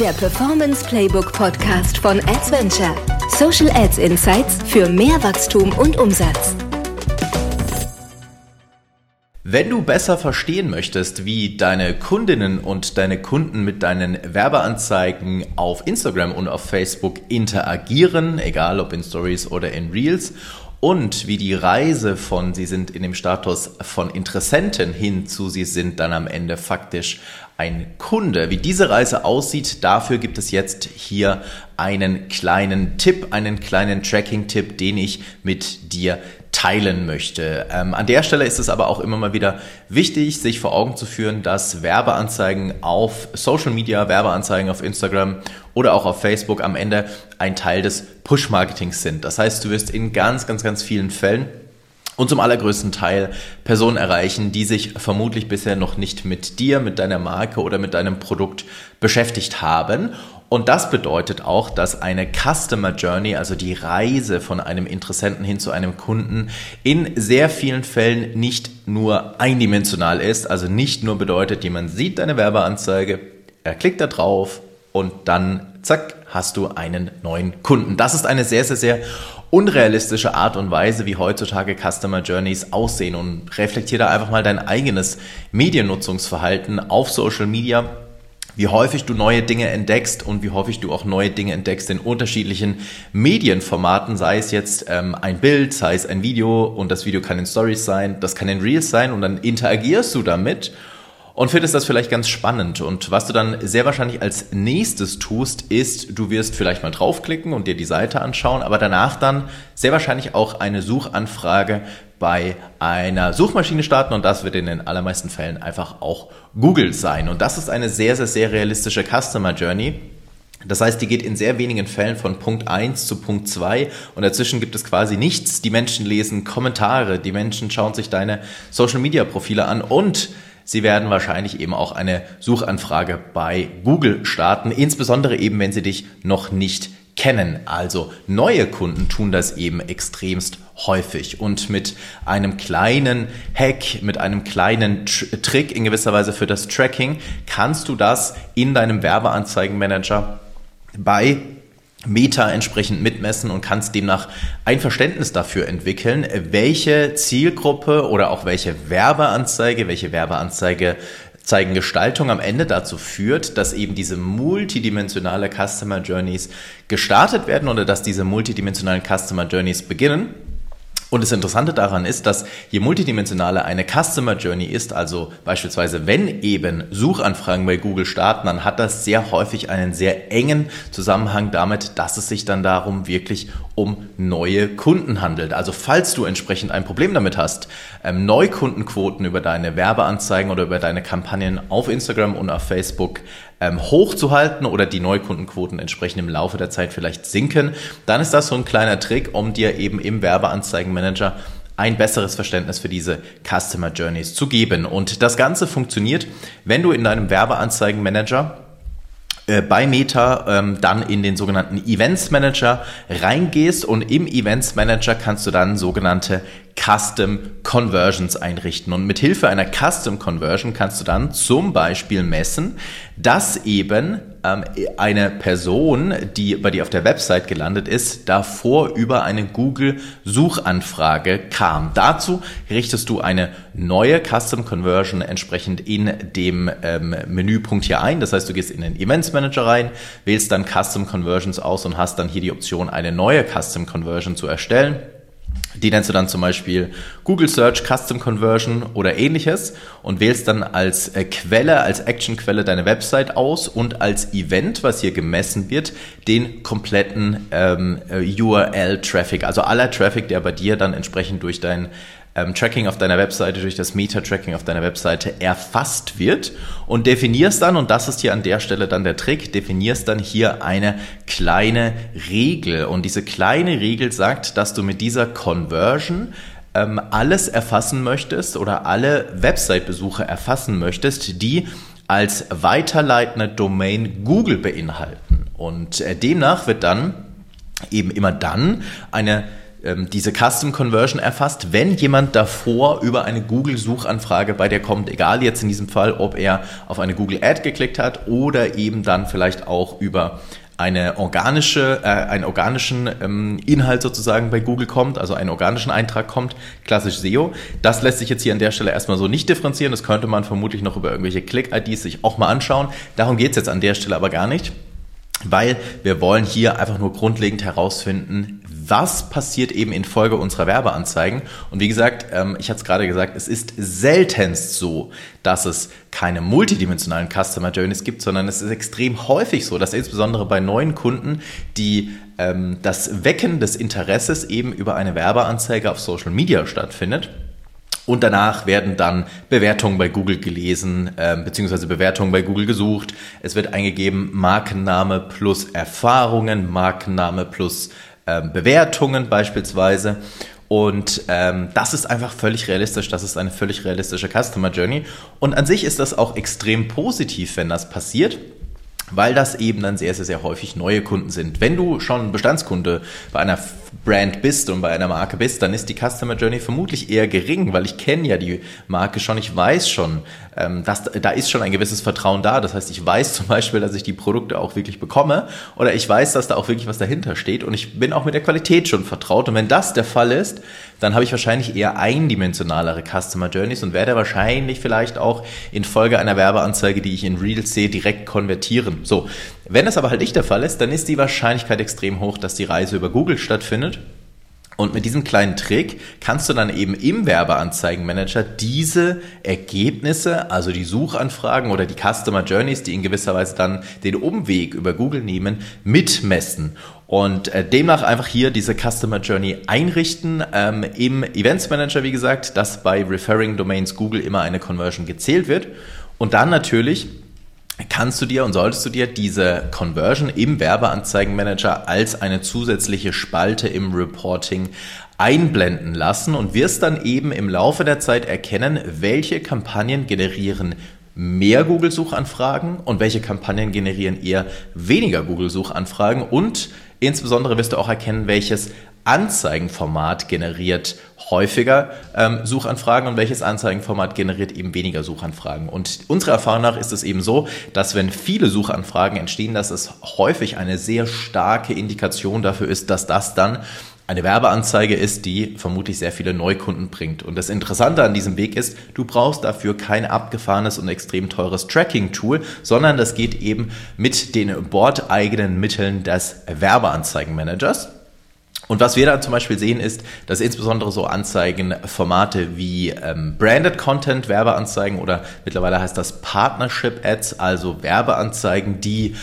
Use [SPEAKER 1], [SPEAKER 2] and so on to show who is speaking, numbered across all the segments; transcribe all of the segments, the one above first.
[SPEAKER 1] der Performance Playbook Podcast von Adventure. Social Ads Insights für mehr Wachstum und Umsatz.
[SPEAKER 2] Wenn du besser verstehen möchtest, wie deine Kundinnen und deine Kunden mit deinen Werbeanzeigen auf Instagram und auf Facebook interagieren, egal ob in Stories oder in Reels, und wie die Reise von sie sind in dem Status von Interessenten hin zu sie sind dann am Ende faktisch ein Kunde. Wie diese Reise aussieht, dafür gibt es jetzt hier einen kleinen Tipp, einen kleinen Tracking-Tipp, den ich mit dir teilen möchte. Ähm, an der Stelle ist es aber auch immer mal wieder wichtig, sich vor Augen zu führen, dass Werbeanzeigen auf Social Media, Werbeanzeigen auf Instagram oder auch auf Facebook am Ende ein Teil des Push-Marketings sind. Das heißt, du wirst in ganz, ganz, ganz vielen Fällen und zum allergrößten Teil Personen erreichen, die sich vermutlich bisher noch nicht mit dir, mit deiner Marke oder mit deinem Produkt beschäftigt haben und das bedeutet auch, dass eine Customer Journey, also die Reise von einem Interessenten hin zu einem Kunden, in sehr vielen Fällen nicht nur eindimensional ist, also nicht nur bedeutet, jemand sieht deine Werbeanzeige, er klickt da drauf und dann, zack, hast du einen neuen Kunden. Das ist eine sehr, sehr, sehr unrealistische Art und Weise, wie heutzutage Customer Journeys aussehen. Und reflektiere da einfach mal dein eigenes Mediennutzungsverhalten auf Social Media. Wie häufig du neue Dinge entdeckst und wie häufig du auch neue Dinge entdeckst in unterschiedlichen Medienformaten, sei es jetzt ähm, ein Bild, sei es ein Video und das Video kann in Stories sein, das kann in Reels sein und dann interagierst du damit und findest das vielleicht ganz spannend. Und was du dann sehr wahrscheinlich als nächstes tust, ist, du wirst vielleicht mal draufklicken und dir die Seite anschauen, aber danach dann sehr wahrscheinlich auch eine Suchanfrage bei einer Suchmaschine starten und das wird in den allermeisten Fällen einfach auch Google sein. Und das ist eine sehr, sehr, sehr realistische Customer Journey. Das heißt, die geht in sehr wenigen Fällen von Punkt 1 zu Punkt 2 und dazwischen gibt es quasi nichts. Die Menschen lesen Kommentare, die Menschen schauen sich deine Social Media Profile an und Sie werden wahrscheinlich eben auch eine Suchanfrage bei Google starten, insbesondere eben, wenn sie dich noch nicht kennen. Also neue Kunden tun das eben extremst häufig und mit einem kleinen Hack, mit einem kleinen Trick in gewisser Weise für das Tracking kannst du das in deinem Werbeanzeigenmanager bei Meta entsprechend mitmessen und kannst demnach ein Verständnis dafür entwickeln, welche Zielgruppe oder auch welche Werbeanzeige, welche Werbeanzeige zeigen Gestaltung am Ende dazu führt, dass eben diese multidimensionale Customer Journeys gestartet werden oder dass diese multidimensionalen Customer Journeys beginnen und das Interessante daran ist, dass je multidimensionaler eine Customer Journey ist, also beispielsweise wenn eben Suchanfragen bei Google starten, dann hat das sehr häufig einen sehr engen Zusammenhang damit, dass es sich dann darum wirklich um neue Kunden handelt. Also falls du entsprechend ein Problem damit hast, ähm, Neukundenquoten über deine Werbeanzeigen oder über deine Kampagnen auf Instagram und auf Facebook ähm, hochzuhalten oder die Neukundenquoten entsprechend im Laufe der Zeit vielleicht sinken, dann ist das so ein kleiner Trick, um dir eben im Werbeanzeigenmanager ein besseres Verständnis für diese Customer Journeys zu geben. Und das Ganze funktioniert, wenn du in deinem Werbeanzeigenmanager äh, bei Meta ähm, dann in den sogenannten Events Manager reingehst und im Events Manager kannst du dann sogenannte Custom Conversions einrichten. Und mit Hilfe einer Custom Conversion kannst du dann zum Beispiel messen, dass eben eine Person, die bei dir auf der Website gelandet ist, davor über eine Google-Suchanfrage kam. Dazu richtest du eine neue Custom Conversion entsprechend in dem ähm, Menüpunkt hier ein. Das heißt, du gehst in den Events Manager rein, wählst dann Custom Conversions aus und hast dann hier die Option, eine neue Custom Conversion zu erstellen. Die nennst du dann zum Beispiel Google Search Custom Conversion oder ähnliches und wählst dann als äh, Quelle, als Actionquelle deine Website aus und als Event, was hier gemessen wird, den kompletten ähm, äh, URL-Traffic, also aller Traffic, der bei dir dann entsprechend durch dein ähm, Tracking auf deiner Webseite, durch das Meta-Tracking auf deiner Webseite erfasst wird und definierst dann, und das ist hier an der Stelle dann der Trick, definierst dann hier eine kleine Regel. Und diese kleine Regel sagt, dass du mit dieser Conversion ähm, alles erfassen möchtest oder alle Website-Besucher erfassen möchtest, die als weiterleitende Domain Google beinhalten. Und äh, demnach wird dann eben immer dann eine ähm, diese Custom Conversion erfasst, wenn jemand davor über eine Google-Suchanfrage bei dir kommt, egal jetzt in diesem Fall, ob er auf eine Google Ad geklickt hat oder eben dann vielleicht auch über eine organische, äh, einen organischen ähm, Inhalt sozusagen bei Google kommt, also einen organischen Eintrag kommt, klassisch SEO. Das lässt sich jetzt hier an der Stelle erstmal so nicht differenzieren. Das könnte man vermutlich noch über irgendwelche Click-IDs sich auch mal anschauen. Darum geht's jetzt an der Stelle aber gar nicht weil wir wollen hier einfach nur grundlegend herausfinden, was passiert eben infolge unserer Werbeanzeigen. Und wie gesagt, ähm, ich hatte es gerade gesagt, es ist seltenst so, dass es keine multidimensionalen Customer Journeys gibt, sondern es ist extrem häufig so, dass insbesondere bei neuen Kunden die ähm, das Wecken des Interesses eben über eine Werbeanzeige auf Social Media stattfindet. Und danach werden dann Bewertungen bei Google gelesen, äh, beziehungsweise Bewertungen bei Google gesucht. Es wird eingegeben Markenname plus Erfahrungen, Markenname plus äh, Bewertungen beispielsweise. Und ähm, das ist einfach völlig realistisch, das ist eine völlig realistische Customer Journey. Und an sich ist das auch extrem positiv, wenn das passiert weil das eben dann sehr, sehr, sehr häufig neue Kunden sind. Wenn du schon Bestandskunde bei einer Brand bist und bei einer Marke bist, dann ist die Customer Journey vermutlich eher gering, weil ich kenne ja die Marke schon, ich weiß schon, ähm, dass, da ist schon ein gewisses Vertrauen da. Das heißt, ich weiß zum Beispiel, dass ich die Produkte auch wirklich bekomme oder ich weiß, dass da auch wirklich was dahinter steht und ich bin auch mit der Qualität schon vertraut. Und wenn das der Fall ist, dann habe ich wahrscheinlich eher eindimensionalere Customer Journeys und werde wahrscheinlich vielleicht auch infolge einer Werbeanzeige, die ich in Reels sehe, direkt konvertieren. So, wenn das aber halt nicht der Fall ist, dann ist die Wahrscheinlichkeit extrem hoch, dass die Reise über Google stattfindet. Und mit diesem kleinen Trick kannst du dann eben im Werbeanzeigenmanager diese Ergebnisse, also die Suchanfragen oder die Customer Journeys, die in gewisser Weise dann den Umweg über Google nehmen, mitmessen. Und äh, demnach einfach hier diese Customer Journey einrichten. Ähm, Im Events Manager, wie gesagt, dass bei Referring Domains Google immer eine Conversion gezählt wird. Und dann natürlich kannst du dir und solltest du dir diese Conversion im Werbeanzeigenmanager als eine zusätzliche Spalte im Reporting einblenden lassen und wirst dann eben im Laufe der Zeit erkennen, welche Kampagnen generieren mehr Google-Suchanfragen und welche Kampagnen generieren eher weniger Google-Suchanfragen. Und insbesondere wirst du auch erkennen, welches Anzeigenformat generiert häufiger ähm, Suchanfragen und welches Anzeigenformat generiert eben weniger Suchanfragen. Und unserer Erfahrung nach ist es eben so, dass wenn viele Suchanfragen entstehen, dass es häufig eine sehr starke Indikation dafür ist, dass das dann eine Werbeanzeige ist, die vermutlich sehr viele Neukunden bringt. Und das Interessante an diesem Weg ist, du brauchst dafür kein abgefahrenes und extrem teures Tracking-Tool, sondern das geht eben mit den bordeigenen Mitteln des Werbeanzeigenmanagers. Und was wir da zum Beispiel sehen, ist, dass insbesondere so Anzeigenformate wie ähm, Branded Content, Werbeanzeigen oder mittlerweile heißt das Partnership Ads, also Werbeanzeigen, die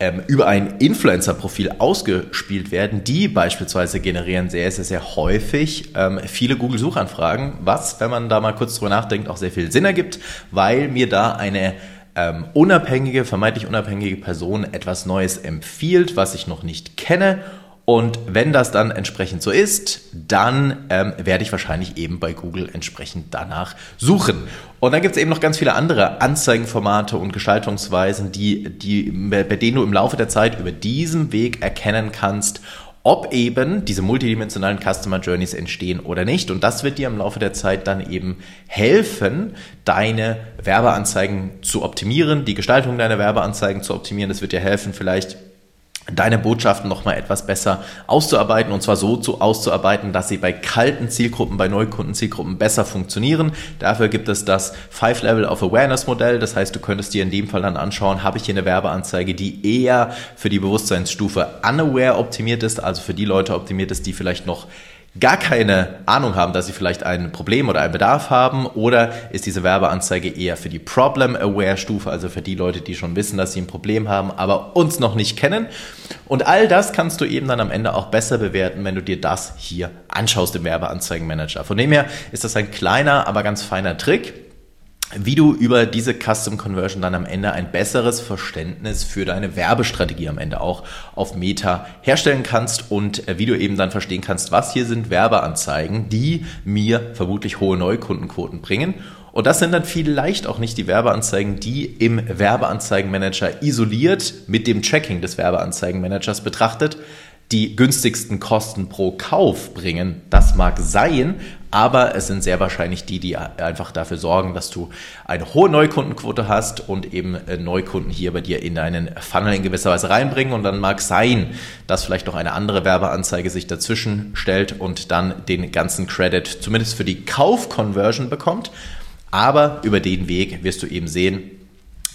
[SPEAKER 2] ähm, über ein Influencer-Profil ausgespielt werden, die beispielsweise generieren sehr, sehr, sehr häufig ähm, viele Google-Suchanfragen, was, wenn man da mal kurz drüber nachdenkt, auch sehr viel Sinn ergibt, weil mir da eine ähm, unabhängige, vermeintlich unabhängige Person etwas Neues empfiehlt, was ich noch nicht kenne und wenn das dann entsprechend so ist, dann ähm, werde ich wahrscheinlich eben bei Google entsprechend danach suchen. Und dann gibt es eben noch ganz viele andere Anzeigenformate und Gestaltungsweisen, die, die, bei denen du im Laufe der Zeit über diesen Weg erkennen kannst, ob eben diese multidimensionalen Customer Journeys entstehen oder nicht. Und das wird dir im Laufe der Zeit dann eben helfen, deine Werbeanzeigen zu optimieren, die Gestaltung deiner Werbeanzeigen zu optimieren. Das wird dir helfen, vielleicht deine Botschaften noch mal etwas besser auszuarbeiten und zwar so zu auszuarbeiten, dass sie bei kalten Zielgruppen, bei Neukundenzielgruppen besser funktionieren. Dafür gibt es das Five Level of Awareness Modell. Das heißt, du könntest dir in dem Fall dann anschauen, habe ich hier eine Werbeanzeige, die eher für die Bewusstseinsstufe unaware optimiert ist, also für die Leute optimiert ist, die vielleicht noch gar keine Ahnung haben, dass sie vielleicht ein Problem oder einen Bedarf haben? Oder ist diese Werbeanzeige eher für die Problem-Aware-Stufe, also für die Leute, die schon wissen, dass sie ein Problem haben, aber uns noch nicht kennen? Und all das kannst du eben dann am Ende auch besser bewerten, wenn du dir das hier anschaust im Werbeanzeigenmanager. Von dem her ist das ein kleiner, aber ganz feiner Trick wie du über diese Custom Conversion dann am Ende ein besseres Verständnis für deine Werbestrategie am Ende auch auf Meta herstellen kannst und äh, wie du eben dann verstehen kannst, was hier sind Werbeanzeigen, die mir vermutlich hohe Neukundenquoten bringen. Und das sind dann vielleicht auch nicht die Werbeanzeigen, die im Werbeanzeigenmanager isoliert mit dem Tracking des Werbeanzeigenmanagers betrachtet die günstigsten Kosten pro Kauf bringen. Das mag sein, aber es sind sehr wahrscheinlich die, die einfach dafür sorgen, dass du eine hohe Neukundenquote hast und eben äh, Neukunden hier bei dir in deinen Funnel in gewisser Weise reinbringen. Und dann mag sein, dass vielleicht noch eine andere Werbeanzeige sich dazwischen stellt und dann den ganzen Credit zumindest für die Kauf-Conversion bekommt. Aber über den Weg wirst du eben sehen,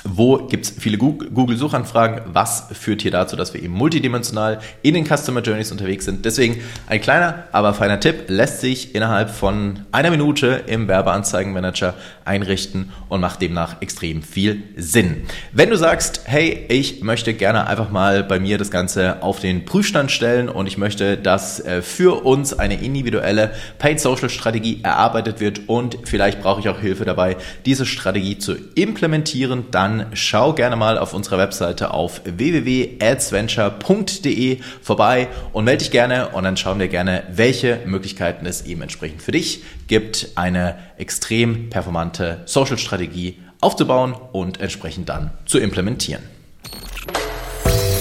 [SPEAKER 2] wo gibt es viele Google-Suchanfragen? Was führt hier dazu, dass wir eben multidimensional in den Customer Journeys unterwegs sind? Deswegen ein kleiner, aber feiner Tipp, lässt sich innerhalb von einer Minute im Werbeanzeigenmanager einrichten und macht demnach extrem viel Sinn. Wenn du sagst, hey, ich möchte gerne einfach mal bei mir das Ganze auf den Prüfstand stellen und ich möchte, dass äh, für uns eine individuelle Paid Social Strategie erarbeitet wird und vielleicht brauche ich auch Hilfe dabei, diese Strategie zu implementieren, dann dann schau gerne mal auf unserer Webseite auf www.adsventure.de vorbei und melde dich gerne und dann schauen wir gerne, welche Möglichkeiten es eben entsprechend für dich gibt, eine extrem performante Social-Strategie aufzubauen und entsprechend dann zu implementieren.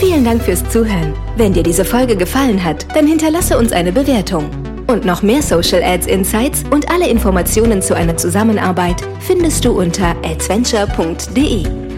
[SPEAKER 1] Vielen Dank fürs Zuhören. Wenn dir diese Folge gefallen hat, dann hinterlasse uns eine Bewertung. Und noch mehr Social Ads Insights und alle Informationen zu einer Zusammenarbeit findest du unter adventure.de.